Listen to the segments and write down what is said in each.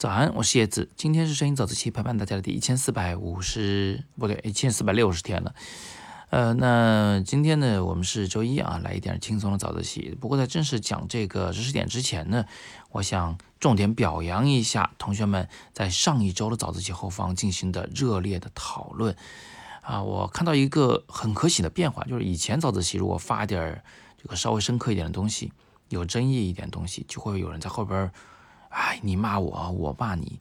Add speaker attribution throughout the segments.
Speaker 1: 早安，我是叶子。今天是声音早自习陪伴大家的第一千四百五十，不对，一千四百六十天了。呃，那今天呢，我们是周一啊，来一点轻松的早自习。不过在正式讲这个知识点之前呢，我想重点表扬一下同学们在上一周的早自习后方进行的热烈的讨论。啊，我看到一个很可喜的变化，就是以前早自习如果发点这个稍微深刻一点的东西，有争议一点东西，就会有人在后边。哎，你骂我，我骂你，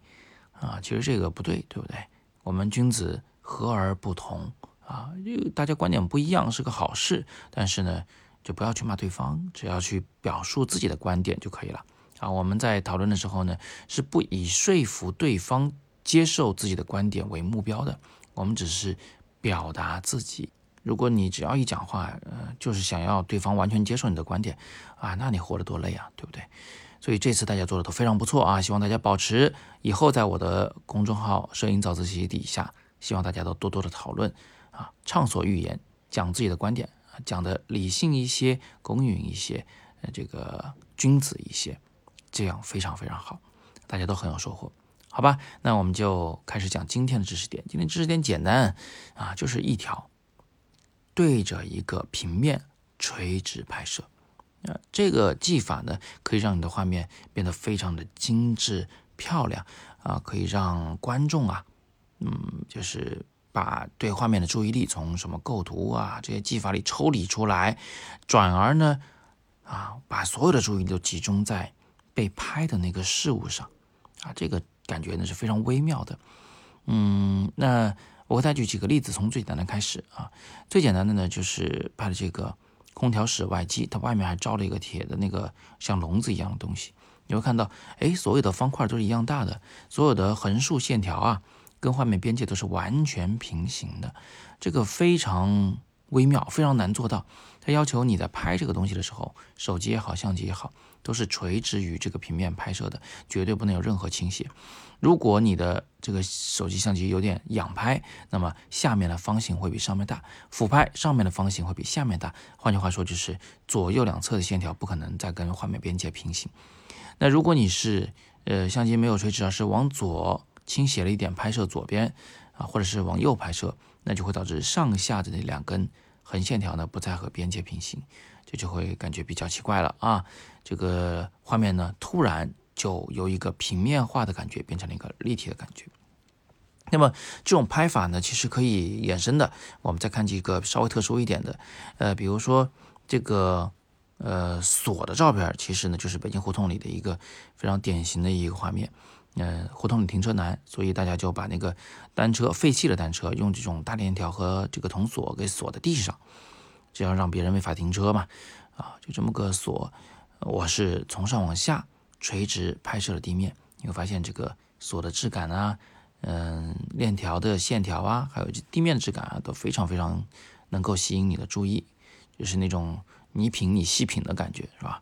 Speaker 1: 啊，其实这个不对，对不对？我们君子和而不同啊，大家观点不一样是个好事，但是呢，就不要去骂对方，只要去表述自己的观点就可以了啊。我们在讨论的时候呢，是不以说服对方接受自己的观点为目标的，我们只是表达自己。如果你只要一讲话，呃，就是想要对方完全接受你的观点啊，那你活得多累啊，对不对？所以这次大家做的都非常不错啊！希望大家保持以后在我的公众号“摄影早自习”底下，希望大家都多多的讨论啊，畅所欲言，讲自己的观点啊，讲的理性一些，公允一些，呃，这个君子一些，这样非常非常好，大家都很有收获，好吧？那我们就开始讲今天的知识点。今天知识点简单啊，就是一条，对着一个平面垂直拍摄。啊，这个技法呢，可以让你的画面变得非常的精致漂亮啊，可以让观众啊，嗯，就是把对画面的注意力从什么构图啊这些技法里抽离出来，转而呢，啊，把所有的注意力都集中在被拍的那个事物上，啊，这个感觉呢是非常微妙的。嗯，那我再举几个例子，从最简单的开始啊，最简单的呢就是拍的这个。空调室外机，它外面还罩了一个铁的那个像笼子一样的东西。你会看到，哎，所有的方块都是一样大的，所有的横竖线条啊，跟画面边界都是完全平行的。这个非常微妙，非常难做到。它要求你在拍这个东西的时候，手机也好，相机也好。都是垂直于这个平面拍摄的，绝对不能有任何倾斜。如果你的这个手机相机有点仰拍，那么下面的方形会比上面大；俯拍，上面的方形会比下面大。换句话说，就是左右两侧的线条不可能再跟画面边界平行。那如果你是呃相机没有垂直，而是往左倾斜了一点拍摄左边啊，或者是往右拍摄，那就会导致上下的那两根横线条呢不再和边界平行。这就会感觉比较奇怪了啊！这个画面呢，突然就由一个平面化的感觉变成了一个立体的感觉。那么这种拍法呢，其实可以衍生的。我们再看几个稍微特殊一点的，呃，比如说这个呃锁的照片，其实呢就是北京胡同里的一个非常典型的一个画面。嗯，胡同里停车难，所以大家就把那个单车废弃的单车用这种大链条和这个铜锁给锁在地上。这样让别人没法停车嘛？啊，就这么个锁，我是从上往下垂直拍摄了地面，你会发现这个锁的质感啊，嗯，链条的线条啊，还有地面的质感啊，都非常非常能够吸引你的注意，就是那种你品你细品的感觉，是吧？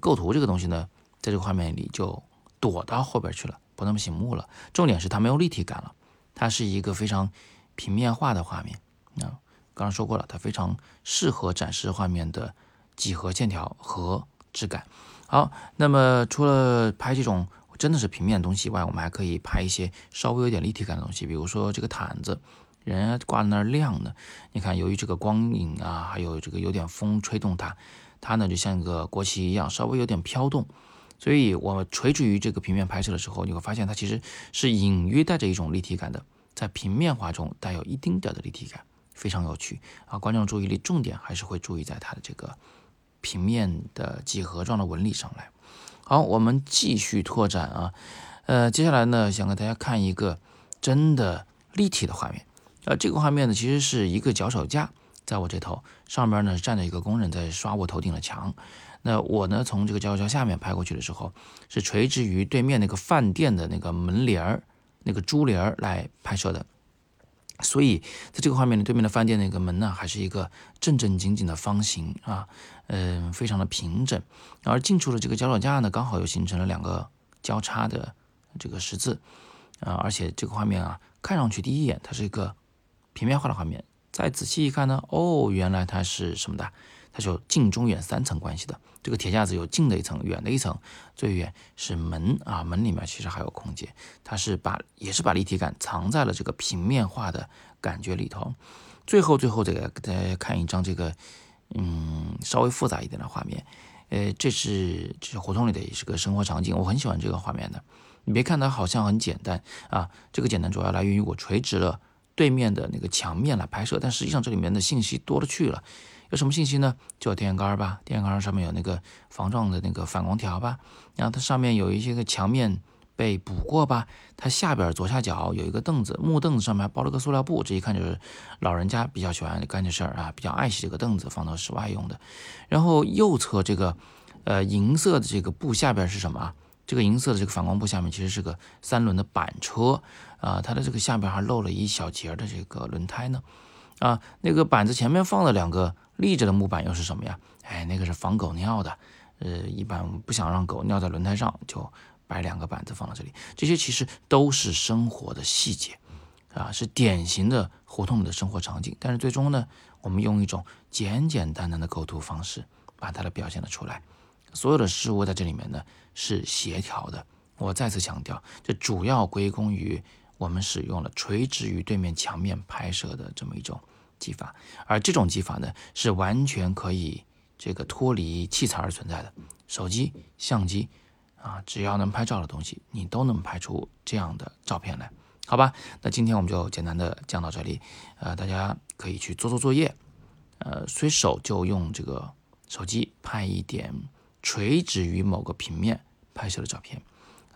Speaker 1: 构图这个东西呢，在这个画面里就躲到后边去了，不那么醒目了。重点是它没有立体感了，它是一个非常平面化的画面啊。刚刚说过了，它非常适合展示画面的几何线条和质感。好，那么除了拍这种真的是平面的东西以外，我们还可以拍一些稍微有点立体感的东西，比如说这个毯子，人家挂在那儿晾的。你看，由于这个光影啊，还有这个有点风吹动它，它呢就像一个国旗一样，稍微有点飘动。所以我们垂直于这个平面拍摄的时候，你会发现它其实是隐约带着一种立体感的，在平面化中带有一丁点的立体感。非常有趣啊！观众注意力重点还是会注意在它的这个平面的几何状的纹理上来。好，我们继续拓展啊，呃，接下来呢，想给大家看一个真的立体的画面。呃，这个画面呢，其实是一个脚手架，在我这头上边呢站着一个工人在刷我头顶的墙。那我呢，从这个脚手架下面拍过去的时候，是垂直于对面那个饭店的那个门帘儿、那个珠帘儿来拍摄的。所以，在这个画面里，对面的饭店那个门呢，还是一个正正经经的方形啊，嗯，非常的平整。而近处的这个脚手架呢，刚好又形成了两个交叉的这个十字啊，而且这个画面啊，看上去第一眼它是一个平面化的画面，再仔细一看呢，哦，原来它是什么的？它是有近中远三层关系的。这个铁架子有近的一层，远的一层，最远是门啊，门里面其实还有空间，它是把也是把立体感藏在了这个平面化的感觉里头。最后最后这个大家看一张这个嗯稍微复杂一点的画面，呃，这是这是胡同里的也是个生活场景，我很喜欢这个画面的。你别看它好像很简单啊，这个简单主要来源于我垂直了。对面的那个墙面来拍摄，但实际上这里面的信息多了去了。有什么信息呢？就电线杆吧，电线杆上面有那个防撞的那个反光条吧。然后它上面有一些个墙面被补过吧。它下边左下角有一个凳子，木凳子上面包了个塑料布，这一看就是老人家比较喜欢干这事儿啊，比较爱惜这个凳子，放到室外用的。然后右侧这个呃银色的这个布下边是什么？这个银色的这个反光布下面其实是个三轮的板车。啊，它的这个下边还露了一小节的这个轮胎呢，啊，那个板子前面放了两个立着的木板，又是什么呀？哎，那个是防狗尿的，呃，一般不想让狗尿在轮胎上，就摆两个板子放到这里。这些其实都是生活的细节，啊，是典型的胡同里的生活场景。但是最终呢，我们用一种简简单单的构图方式把它的表现了出来，所有的事物在这里面呢是协调的。我再次强调，这主要归功于。我们使用了垂直于对面墙面拍摄的这么一种技法，而这种技法呢，是完全可以这个脱离器材而存在的。手机、相机啊，只要能拍照的东西，你都能拍出这样的照片来，好吧？那今天我们就简单的讲到这里，呃，大家可以去做做作业，呃，随手就用这个手机拍一点垂直于某个平面拍摄的照片，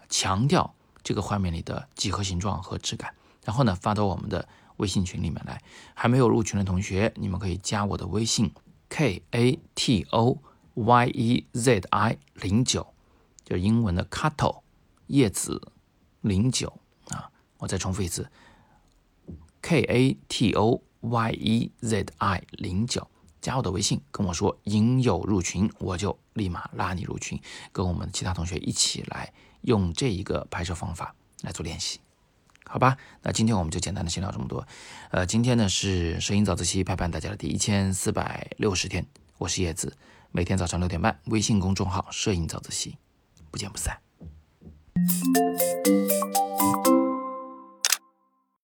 Speaker 1: 强调。这个画面里的几何形状和质感，然后呢发到我们的微信群里面来。还没有入群的同学，你们可以加我的微信 k a t o y e z i 零九，就是英文的 cato 叶子零九啊。我再重复一次 k a t o y e z i 零九，加我的微信，跟我说应有入群，我就立马拉你入群，跟我们其他同学一起来。用这一个拍摄方法来做练习，好吧？那今天我们就简单的先聊这么多。呃，今天呢是摄影早自习陪伴大家的第一千四百六十天，我是叶子，每天早上六点半，微信公众号“摄影早自习”，不见不散。